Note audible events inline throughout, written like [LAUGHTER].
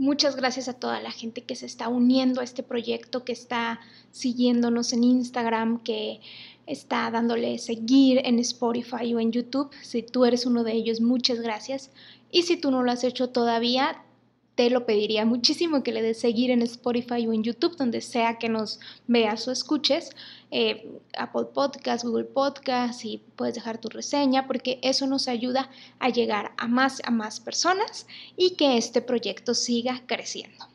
Muchas gracias a toda la gente que se está uniendo a este proyecto, que está siguiéndonos en Instagram, que está dándole seguir en Spotify o en YouTube. Si tú eres uno de ellos, muchas gracias. Y si tú no lo has hecho todavía, te lo pediría muchísimo que le des seguir en Spotify o en YouTube, donde sea que nos veas o escuches, eh, Apple Podcast, Google Podcast, y puedes dejar tu reseña, porque eso nos ayuda a llegar a más, a más personas y que este proyecto siga creciendo.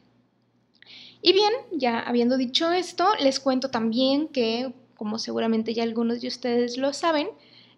Y bien, ya habiendo dicho esto, les cuento también que, como seguramente ya algunos de ustedes lo saben,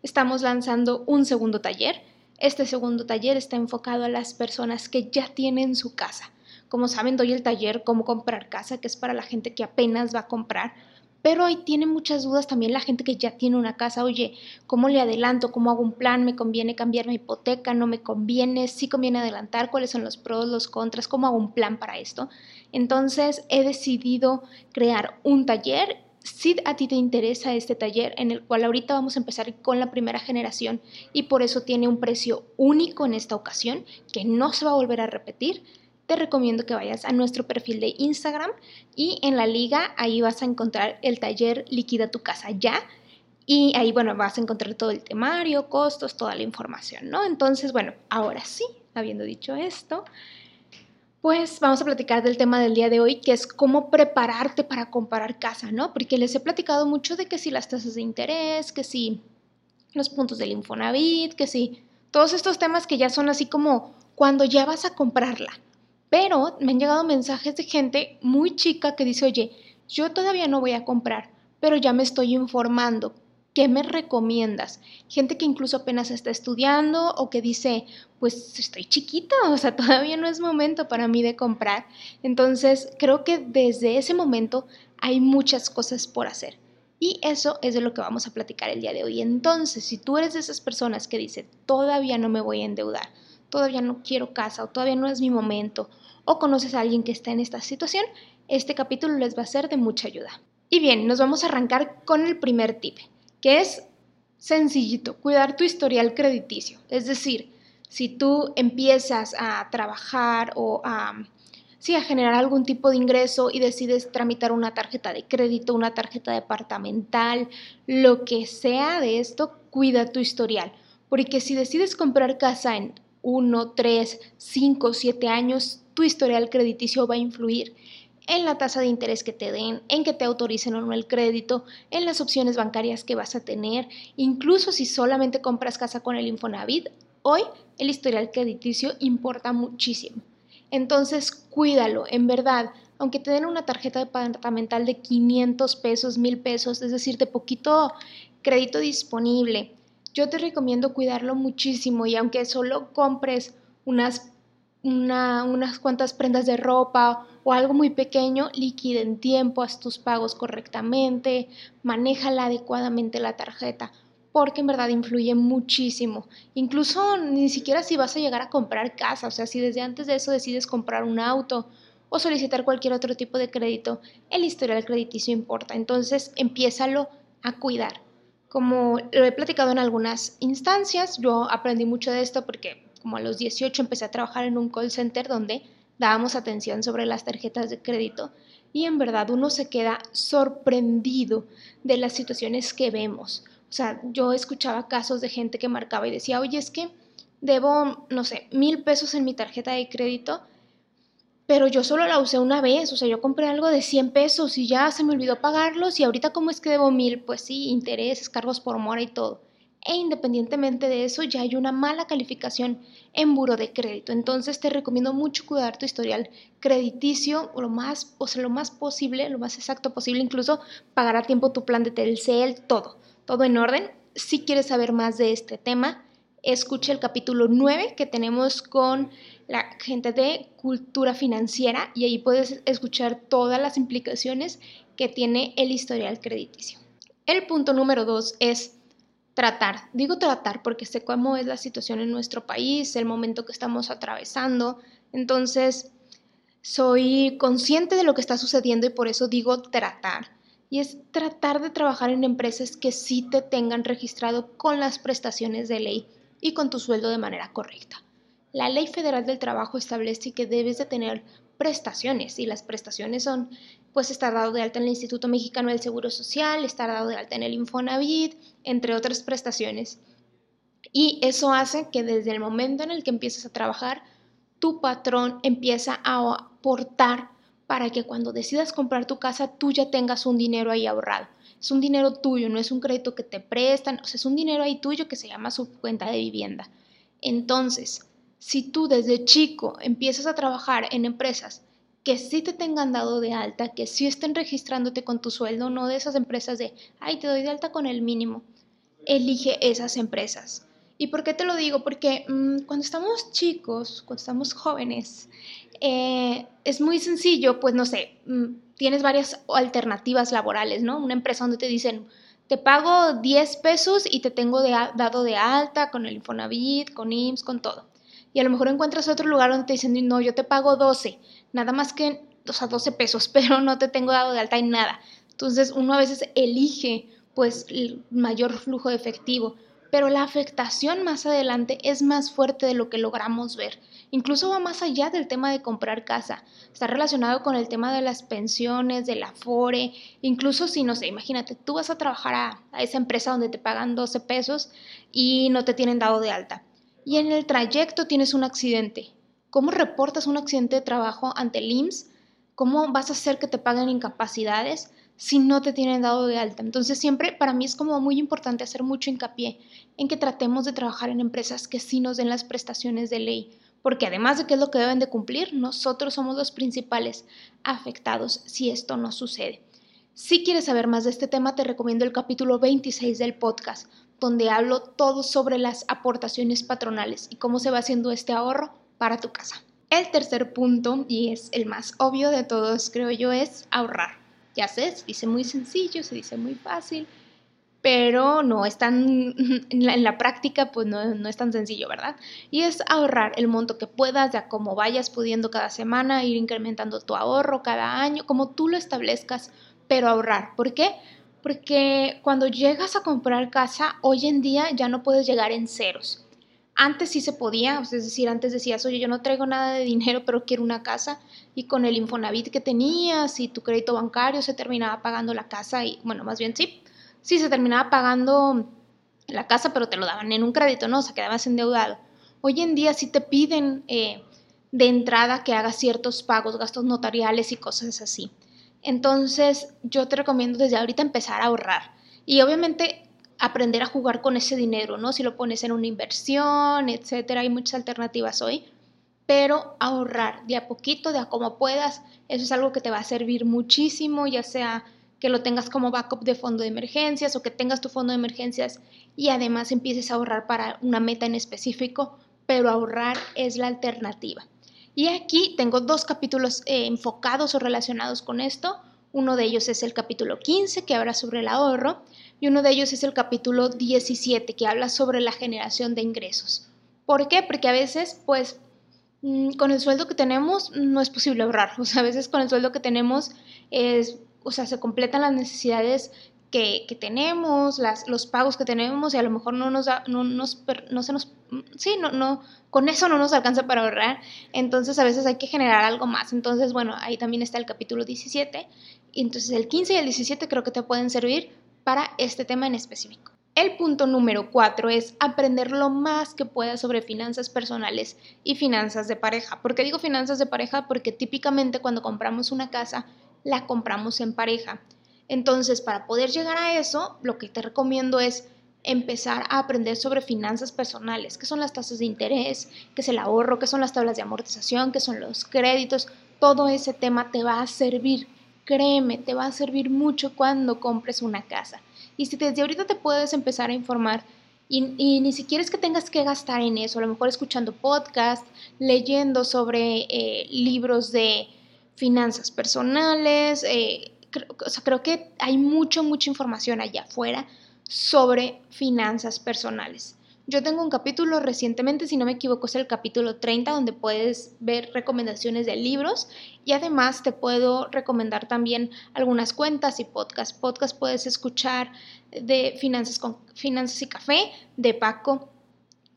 estamos lanzando un segundo taller este segundo taller está enfocado a las personas que ya tienen su casa. Como saben, doy el taller Cómo comprar casa, que es para la gente que apenas va a comprar. Pero ahí tiene muchas dudas también la gente que ya tiene una casa. Oye, ¿cómo le adelanto? ¿Cómo hago un plan? ¿Me conviene cambiar mi hipoteca? ¿No me conviene? ¿Sí conviene adelantar? ¿Cuáles son los pros, los contras? ¿Cómo hago un plan para esto? Entonces he decidido crear un taller si a ti te interesa este taller en el cual ahorita vamos a empezar con la primera generación y por eso tiene un precio único en esta ocasión que no se va a volver a repetir, te recomiendo que vayas a nuestro perfil de Instagram y en la liga ahí vas a encontrar el taller Liquida tu casa ya y ahí bueno vas a encontrar todo el temario, costos, toda la información, ¿no? Entonces bueno, ahora sí, habiendo dicho esto, pues vamos a platicar del tema del día de hoy, que es cómo prepararte para comprar casa, ¿no? Porque les he platicado mucho de que si las tasas de interés, que si los puntos del Infonavit, que si todos estos temas que ya son así como cuando ya vas a comprarla. Pero me han llegado mensajes de gente muy chica que dice, oye, yo todavía no voy a comprar, pero ya me estoy informando. ¿Qué me recomiendas? Gente que incluso apenas está estudiando o que dice, pues estoy chiquita, [LAUGHS] o sea, todavía no es momento para mí de comprar. Entonces, creo que desde ese momento hay muchas cosas por hacer. Y eso es de lo que vamos a platicar el día de hoy. Entonces, si tú eres de esas personas que dice, todavía no me voy a endeudar, todavía no quiero casa o todavía no es mi momento, o conoces a alguien que está en esta situación, este capítulo les va a ser de mucha ayuda. Y bien, nos vamos a arrancar con el primer tip que es sencillito, cuidar tu historial crediticio. Es decir, si tú empiezas a trabajar o a, a generar algún tipo de ingreso y decides tramitar una tarjeta de crédito, una tarjeta departamental, lo que sea de esto, cuida tu historial. Porque si decides comprar casa en 1, 3, 5, 7 años, tu historial crediticio va a influir en la tasa de interés que te den, en que te autoricen o no el crédito, en las opciones bancarias que vas a tener, incluso si solamente compras casa con el Infonavit, hoy el historial crediticio importa muchísimo. Entonces, cuídalo, en verdad, aunque te den una tarjeta departamental de 500 pesos, 1000 pesos, es decir, de poquito crédito disponible, yo te recomiendo cuidarlo muchísimo. Y aunque solo compres unas unas cuantas prendas de ropa o algo muy pequeño, liquide en tiempo, haz tus pagos correctamente, manéjala adecuadamente la tarjeta, porque en verdad influye muchísimo. Incluso ni siquiera si vas a llegar a comprar casa, o sea, si desde antes de eso decides comprar un auto o solicitar cualquier otro tipo de crédito, el historial crediticio importa. Entonces, empiézalo a cuidar. Como lo he platicado en algunas instancias, yo aprendí mucho de esto porque como a los 18 empecé a trabajar en un call center donde dábamos atención sobre las tarjetas de crédito y en verdad uno se queda sorprendido de las situaciones que vemos. O sea, yo escuchaba casos de gente que marcaba y decía, oye, es que debo, no sé, mil pesos en mi tarjeta de crédito, pero yo solo la usé una vez, o sea, yo compré algo de 100 pesos y ya se me olvidó pagarlos y ahorita cómo es que debo mil, pues sí, intereses, cargos por mora y todo e independientemente de eso ya hay una mala calificación en buro de crédito. Entonces te recomiendo mucho cuidar tu historial crediticio lo más, o sea, lo más posible, lo más exacto posible, incluso pagar a tiempo tu plan de Telcel, todo, todo en orden. Si quieres saber más de este tema, escucha el capítulo 9 que tenemos con la gente de cultura financiera y ahí puedes escuchar todas las implicaciones que tiene el historial crediticio. El punto número dos es tratar. Digo tratar porque sé cómo es la situación en nuestro país, el momento que estamos atravesando. Entonces, soy consciente de lo que está sucediendo y por eso digo tratar. Y es tratar de trabajar en empresas que sí te tengan registrado con las prestaciones de ley y con tu sueldo de manera correcta. La Ley Federal del Trabajo establece que debes de tener prestaciones y las prestaciones son pues estar dado de alta en el Instituto Mexicano del Seguro Social, estar dado de alta en el Infonavit, entre otras prestaciones. Y eso hace que desde el momento en el que empiezas a trabajar, tu patrón empieza a aportar para que cuando decidas comprar tu casa tú ya tengas un dinero ahí ahorrado. Es un dinero tuyo, no es un crédito que te prestan, o sea, es un dinero ahí tuyo que se llama su cuenta de vivienda. Entonces, si tú desde chico empiezas a trabajar en empresas que sí te tengan dado de alta, que sí estén registrándote con tu sueldo, no de esas empresas de, ay, te doy de alta con el mínimo, elige esas empresas. ¿Y por qué te lo digo? Porque mm, cuando estamos chicos, cuando estamos jóvenes, eh, es muy sencillo, pues no sé, mm, tienes varias alternativas laborales, ¿no? Una empresa donde te dicen, te pago 10 pesos y te tengo dado de alta con el Infonavit, con IMSS, con todo. Y a lo mejor encuentras otro lugar donde te dicen, no, yo te pago 12, nada más que, o sea, 12 pesos, [LAUGHS] pero no te tengo dado de alta en nada. Entonces uno a veces elige pues el mayor flujo de efectivo pero la afectación más adelante es más fuerte de lo que logramos ver. Incluso va más allá del tema de comprar casa. Está relacionado con el tema de las pensiones, del afore, incluso si, no sé, imagínate, tú vas a trabajar a, a esa empresa donde te pagan 12 pesos y no te tienen dado de alta. Y en el trayecto tienes un accidente. ¿Cómo reportas un accidente de trabajo ante el IMSS? ¿Cómo vas a hacer que te paguen incapacidades? si no te tienen dado de alta. Entonces siempre para mí es como muy importante hacer mucho hincapié en que tratemos de trabajar en empresas que sí nos den las prestaciones de ley, porque además de que es lo que deben de cumplir, nosotros somos los principales afectados si esto no sucede. Si quieres saber más de este tema, te recomiendo el capítulo 26 del podcast, donde hablo todo sobre las aportaciones patronales y cómo se va haciendo este ahorro para tu casa. El tercer punto, y es el más obvio de todos, creo yo, es ahorrar ya sé, se dice muy sencillo, se dice muy fácil, pero no es tan, [LAUGHS] en la, práctica pues no, no, es tan sencillo, ¿verdad? Y es ahorrar el monto que puedas, ya como vayas pudiendo cada semana, ir incrementando tu ahorro cada año, como tú lo establezcas, pero ahorrar. ¿Por qué? Porque cuando llegas a comprar casa, hoy en día ya no puedes llegar en ceros. Antes sí se podía, es decir, antes decías, oye, yo no traigo nada de dinero, pero quiero una casa, y con el Infonavit que tenías y tu crédito bancario se terminaba pagando la casa, y bueno, más bien sí, sí se terminaba pagando la casa, pero te lo daban en un crédito, ¿no? O sea, quedabas endeudado. Hoy en día sí te piden eh, de entrada que hagas ciertos pagos, gastos notariales y cosas así. Entonces, yo te recomiendo desde ahorita empezar a ahorrar. Y obviamente aprender a jugar con ese dinero, ¿no? Si lo pones en una inversión, etcétera, hay muchas alternativas hoy, pero ahorrar de a poquito, de a como puedas, eso es algo que te va a servir muchísimo, ya sea que lo tengas como backup de fondo de emergencias o que tengas tu fondo de emergencias y además empieces a ahorrar para una meta en específico, pero ahorrar es la alternativa. Y aquí tengo dos capítulos eh, enfocados o relacionados con esto. Uno de ellos es el capítulo 15 que habla sobre el ahorro y uno de ellos es el capítulo 17 que habla sobre la generación de ingresos. ¿Por qué? Porque a veces, pues, mm, con el sueldo que tenemos no es posible ahorrar. O sea, a veces con el sueldo que tenemos es, o sea, se completan las necesidades que, tenemos, las, los pagos que tenemos y a lo mejor no nos da, no, no se nos, sí, no, no, con eso no nos alcanza para ahorrar. Entonces a veces hay que generar algo más. Entonces, bueno, ahí también está el capítulo 17. Entonces el 15 y el 17 creo que te pueden servir para este tema en específico. El punto número cuatro es aprender lo más que puedas sobre finanzas personales y finanzas de pareja. ¿Por qué digo finanzas de pareja? Porque típicamente cuando compramos una casa, la compramos en pareja. Entonces, para poder llegar a eso, lo que te recomiendo es empezar a aprender sobre finanzas personales, qué son las tasas de interés, qué es el ahorro, qué son las tablas de amortización, qué son los créditos. Todo ese tema te va a servir Créeme, te va a servir mucho cuando compres una casa. Y si desde ahorita te puedes empezar a informar y, ni siquiera es que tengas que gastar en eso, a lo mejor escuchando podcast, leyendo sobre eh, libros de finanzas personales, eh, o sea, creo que hay mucho, mucha información allá afuera sobre finanzas personales. Yo tengo un capítulo recientemente, si no me equivoco, es el capítulo 30, donde puedes ver recomendaciones de libros y además te puedo recomendar también algunas cuentas y podcasts. Podcast puedes escuchar de Finanzas, con, Finanzas y Café, de Paco.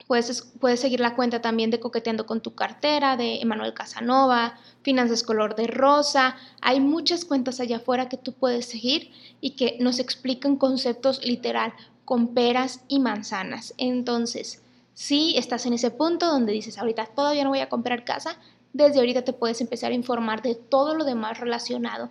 Puedes, puedes seguir la cuenta también de Coqueteando con tu cartera, de Emanuel Casanova, Finanzas Color de Rosa. Hay muchas cuentas allá afuera que tú puedes seguir y que nos explican conceptos literal con peras y manzanas. Entonces, si estás en ese punto donde dices, ahorita todavía no voy a comprar casa, desde ahorita te puedes empezar a informar de todo lo demás relacionado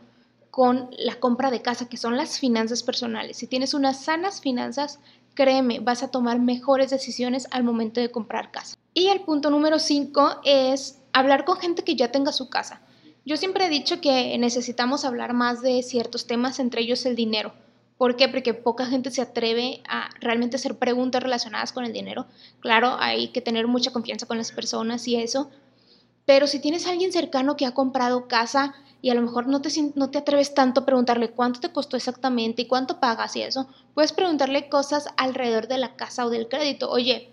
con la compra de casa, que son las finanzas personales. Si tienes unas sanas finanzas, créeme, vas a tomar mejores decisiones al momento de comprar casa. Y el punto número 5 es hablar con gente que ya tenga su casa. Yo siempre he dicho que necesitamos hablar más de ciertos temas, entre ellos el dinero. ¿Por qué? Porque poca gente se atreve a realmente hacer preguntas relacionadas con el dinero. Claro, hay que tener mucha confianza con las personas y eso. Pero si tienes alguien cercano que ha comprado casa y a lo mejor no te, no te atreves tanto a preguntarle cuánto te costó exactamente y cuánto pagas y eso, puedes preguntarle cosas alrededor de la casa o del crédito. Oye,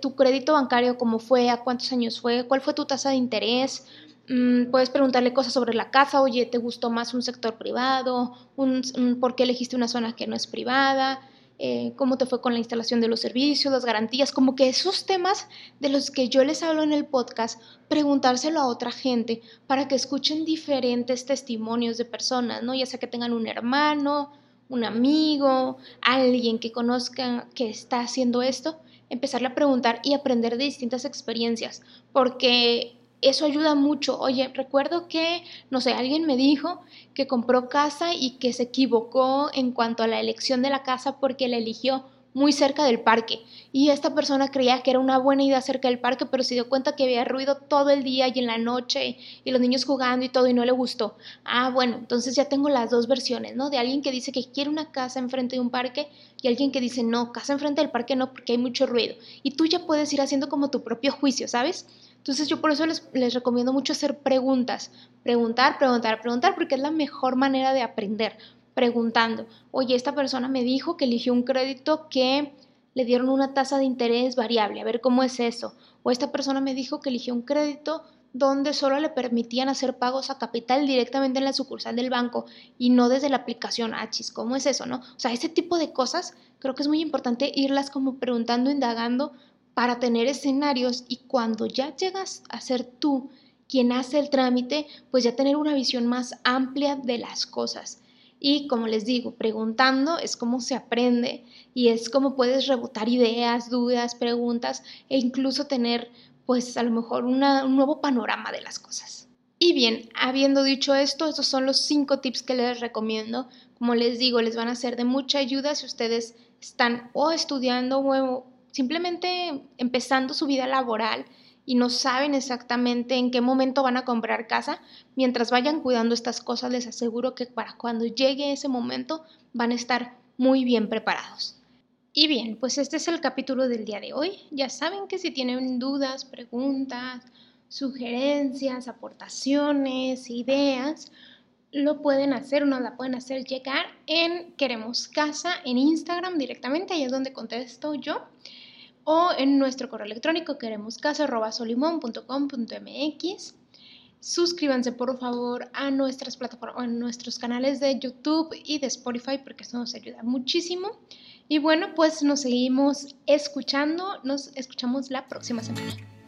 tu crédito bancario, ¿cómo fue? ¿A cuántos años fue? ¿Cuál fue tu tasa de interés? Mm, puedes preguntarle cosas sobre la casa, oye, ¿te gustó más un sector privado? Un, ¿Por qué elegiste una zona que no es privada? Eh, ¿Cómo te fue con la instalación de los servicios, las garantías? Como que esos temas de los que yo les hablo en el podcast, preguntárselo a otra gente para que escuchen diferentes testimonios de personas, ¿no? Ya sea que tengan un hermano, un amigo, alguien que conozcan que está haciendo esto, empezarle a preguntar y aprender de distintas experiencias, porque eso ayuda mucho. Oye, recuerdo que, no sé, alguien me dijo que compró casa y que se equivocó en cuanto a la elección de la casa porque la eligió muy cerca del parque. Y esta persona creía que era una buena idea cerca del parque, pero se dio cuenta que había ruido todo el día y en la noche y los niños jugando y todo y no le gustó. Ah, bueno, entonces ya tengo las dos versiones, ¿no? De alguien que dice que quiere una casa enfrente de un parque y alguien que dice no, casa enfrente del parque no porque hay mucho ruido. Y tú ya puedes ir haciendo como tu propio juicio, ¿sabes? Entonces yo por eso les, les, recomiendo mucho hacer preguntas, preguntar, preguntar, preguntar, porque es la mejor manera de aprender, preguntando, oye, esta persona me dijo que eligió un crédito que le dieron una tasa de interés variable, a ver cómo es eso. O esta persona me dijo que eligió un crédito donde solo le permitían hacer pagos a capital directamente en la sucursal del banco y no desde la aplicación Achis. ¿Cómo es eso, no? O sea, ese tipo de cosas creo que es muy importante irlas como preguntando, indagando para tener escenarios y cuando ya llegas a ser tú quien hace el trámite, pues ya tener una visión más amplia de las cosas. Y como les digo, preguntando es como se aprende y es como puedes rebotar ideas, dudas, preguntas e incluso tener pues a lo mejor un nuevo panorama de las cosas. Y bien, habiendo dicho esto, estos son los cinco tips que les recomiendo. Como les digo, les van a ser de mucha ayuda si ustedes están o estudiando o simplemente empezando su vida laboral y no saben exactamente en qué momento van a comprar casa, mientras vayan cuidando estas cosas, les aseguro que para cuando llegue ese momento van a estar muy bien preparados. Y bien, pues este es el capítulo del día de hoy. Ya saben que si tienen dudas, preguntas, sugerencias, aportaciones, ideas, lo pueden hacer, nos la pueden hacer llegar en Queremos Casa en Instagram directamente, ahí es donde contesto yo o en nuestro correo electrónico queremoscasa.solimon.com.mx. Suscríbanse por favor a nuestras plataformas, a nuestros canales de YouTube y de Spotify porque eso nos ayuda muchísimo. Y bueno, pues nos seguimos escuchando, nos escuchamos la próxima semana.